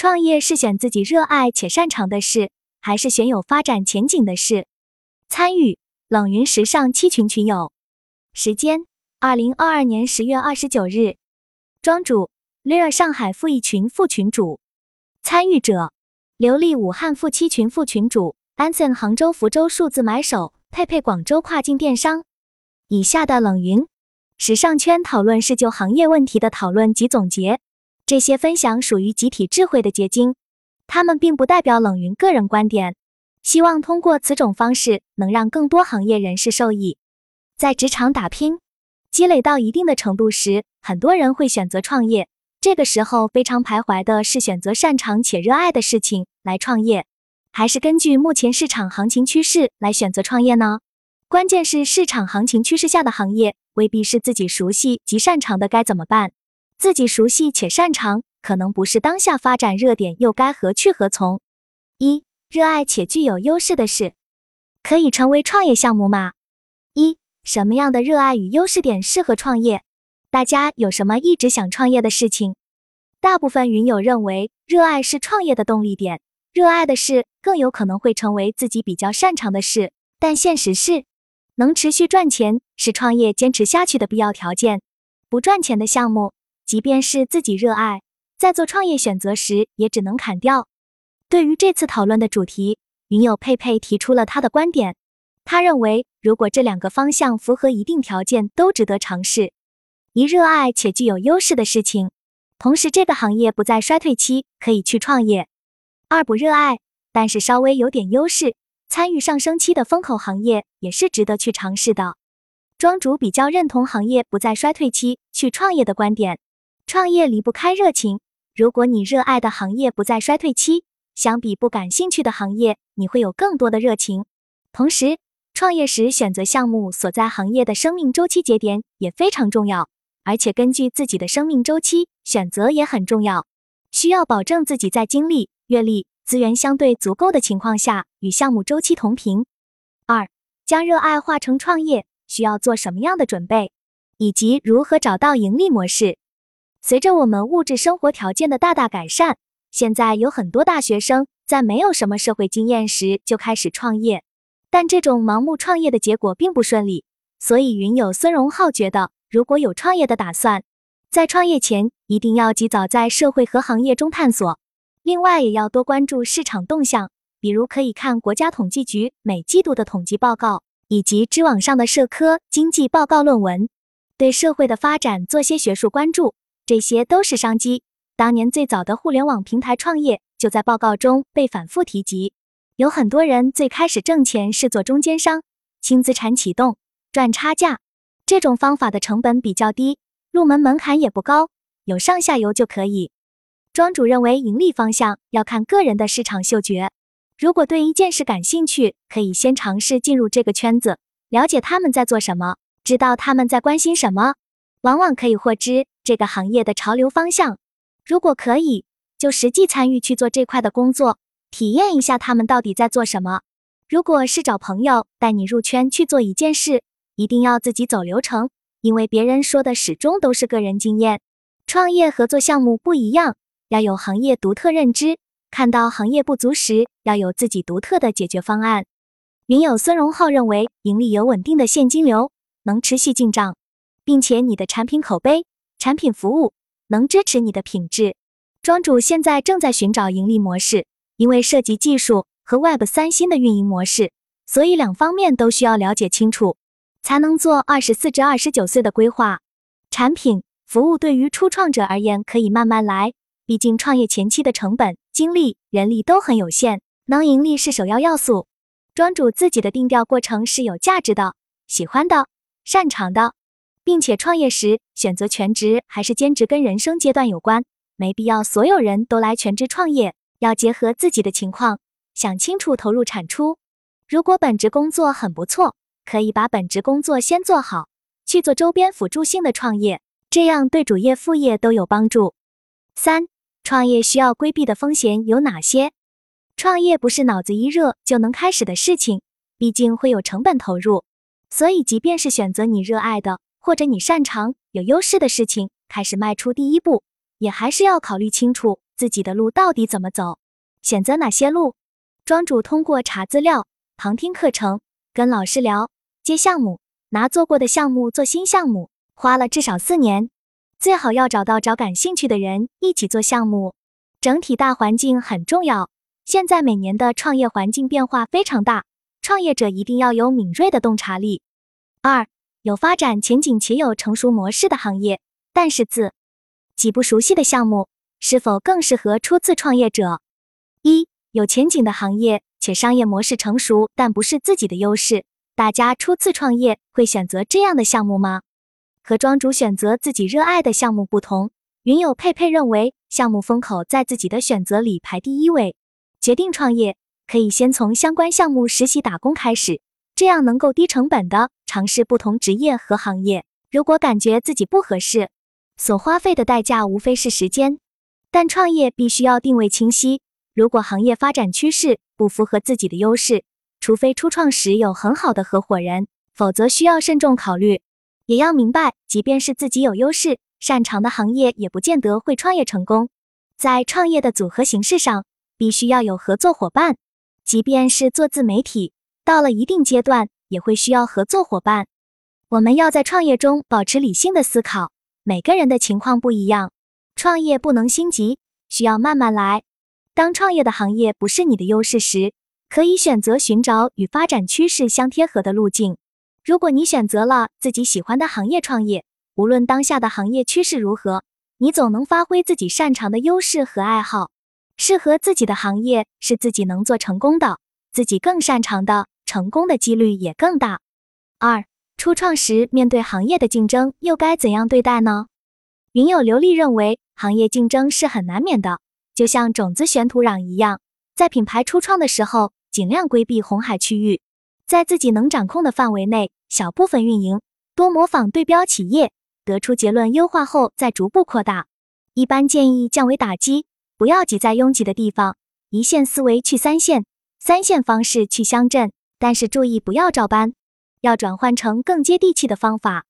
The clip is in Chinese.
创业是选自己热爱且擅长的事，还是选有发展前景的事？参与冷云时尚七群群友，时间：二零二二年十月二十九日。庄主：Lear 上海富一群副群主。参与者：刘丽武汉富七群副群主，Anson 杭州福州数字买手，佩佩广州跨境电商。以下的冷云时尚圈讨论是就行业问题的讨论及总结。这些分享属于集体智慧的结晶，他们并不代表冷云个人观点。希望通过此种方式，能让更多行业人士受益。在职场打拼，积累到一定的程度时，很多人会选择创业。这个时候非常徘徊的是选择擅长且热爱的事情来创业，还是根据目前市场行情趋势来选择创业呢？关键是市场行情趋势下的行业未必是自己熟悉及擅长的，该怎么办？自己熟悉且擅长，可能不是当下发展热点，又该何去何从？一、热爱且具有优势的事，可以成为创业项目吗？一、什么样的热爱与优势点适合创业？大家有什么一直想创业的事情？大部分云友认为，热爱是创业的动力点，热爱的事更有可能会成为自己比较擅长的事。但现实是，能持续赚钱是创业坚持下去的必要条件，不赚钱的项目。即便是自己热爱，在做创业选择时，也只能砍掉。对于这次讨论的主题，云友佩佩提出了他的观点。他认为，如果这两个方向符合一定条件，都值得尝试。一、热爱且具有优势的事情，同时这个行业不在衰退期，可以去创业。二、不热爱，但是稍微有点优势，参与上升期的风口行业，也是值得去尝试的。庄主比较认同行业不在衰退期去创业的观点。创业离不开热情。如果你热爱的行业不在衰退期，相比不感兴趣的行业，你会有更多的热情。同时，创业时选择项目所在行业的生命周期节点也非常重要，而且根据自己的生命周期选择也很重要。需要保证自己在精力、阅历、资源相对足够的情况下与项目周期同频。二、将热爱化成创业需要做什么样的准备，以及如何找到盈利模式？随着我们物质生活条件的大大改善，现在有很多大学生在没有什么社会经验时就开始创业，但这种盲目创业的结果并不顺利。所以，云友孙荣浩觉得，如果有创业的打算，在创业前一定要及早在社会和行业中探索。另外，也要多关注市场动向，比如可以看国家统计局每季度的统计报告，以及知网上的社科经济报告论文，对社会的发展做些学术关注。这些都是商机。当年最早的互联网平台创业就在报告中被反复提及。有很多人最开始挣钱是做中间商，轻资产启动赚差价，这种方法的成本比较低，入门门槛也不高，有上下游就可以。庄主认为盈利方向要看个人的市场嗅觉。如果对一件事感兴趣，可以先尝试进入这个圈子，了解他们在做什么，知道他们在关心什么，往往可以获知。这个行业的潮流方向，如果可以，就实际参与去做这块的工作，体验一下他们到底在做什么。如果是找朋友带你入圈去做一件事，一定要自己走流程，因为别人说的始终都是个人经验。创业合作项目不一样，要有行业独特认知，看到行业不足时，要有自己独特的解决方案。云友孙荣浩认为，盈利有稳定的现金流，能持续进账，并且你的产品口碑。产品服务能支持你的品质。庄主现在正在寻找盈利模式，因为涉及技术和 Web 三新的运营模式，所以两方面都需要了解清楚，才能做二十四至二十九岁的规划。产品服务对于初创者而言可以慢慢来，毕竟创业前期的成本、精力、人力都很有限，能盈利是首要要素。庄主自己的定调过程是有价值的、喜欢的、擅长的。并且创业时选择全职还是兼职跟人生阶段有关，没必要所有人都来全职创业，要结合自己的情况，想清楚投入产出。如果本职工作很不错，可以把本职工作先做好，去做周边辅助性的创业，这样对主业副业都有帮助。三、创业需要规避的风险有哪些？创业不是脑子一热就能开始的事情，毕竟会有成本投入，所以即便是选择你热爱的。或者你擅长有优势的事情，开始迈出第一步，也还是要考虑清楚自己的路到底怎么走，选择哪些路。庄主通过查资料、旁听课程、跟老师聊、接项目、拿做过的项目做新项目，花了至少四年。最好要找到找感兴趣的人一起做项目。整体大环境很重要。现在每年的创业环境变化非常大，创业者一定要有敏锐的洞察力。二，有发展前景且有成熟模式的行业，但是自己不熟悉的项目，是否更适合初次创业者？一，有前景的行业且商业模式成熟，但不是自己的优势，大家初次创业会选择这样的项目吗？和庄主选择自己热爱的项目不同，云友佩佩认为项目风口在自己的选择里排第一位。决定创业，可以先从相关项目实习打工开始，这样能够低成本的尝试不同职业和行业。如果感觉自己不合适，所花费的代价无非是时间。但创业必须要定位清晰，如果行业发展趋势不符合自己的优势，除非初创时有很好的合伙人，否则需要慎重考虑。也要明白，即便是自己有优势、擅长的行业，也不见得会创业成功。在创业的组合形式上。必须要有合作伙伴，即便是做自媒体，到了一定阶段也会需要合作伙伴。我们要在创业中保持理性的思考，每个人的情况不一样，创业不能心急，需要慢慢来。当创业的行业不是你的优势时，可以选择寻找与发展趋势相贴合的路径。如果你选择了自己喜欢的行业创业，无论当下的行业趋势如何，你总能发挥自己擅长的优势和爱好。适合自己的行业是自己能做成功的，自己更擅长的，成功的几率也更大。二，初创时面对行业的竞争，又该怎样对待呢？云友刘丽认为，行业竞争是很难免的，就像种子选土壤一样，在品牌初创的时候，尽量规避红海区域，在自己能掌控的范围内，小部分运营，多模仿对标企业，得出结论优化后再逐步扩大。一般建议降维打击。不要挤在拥挤的地方，一线思维去三线，三线方式去乡镇，但是注意不要照搬，要转换成更接地气的方法。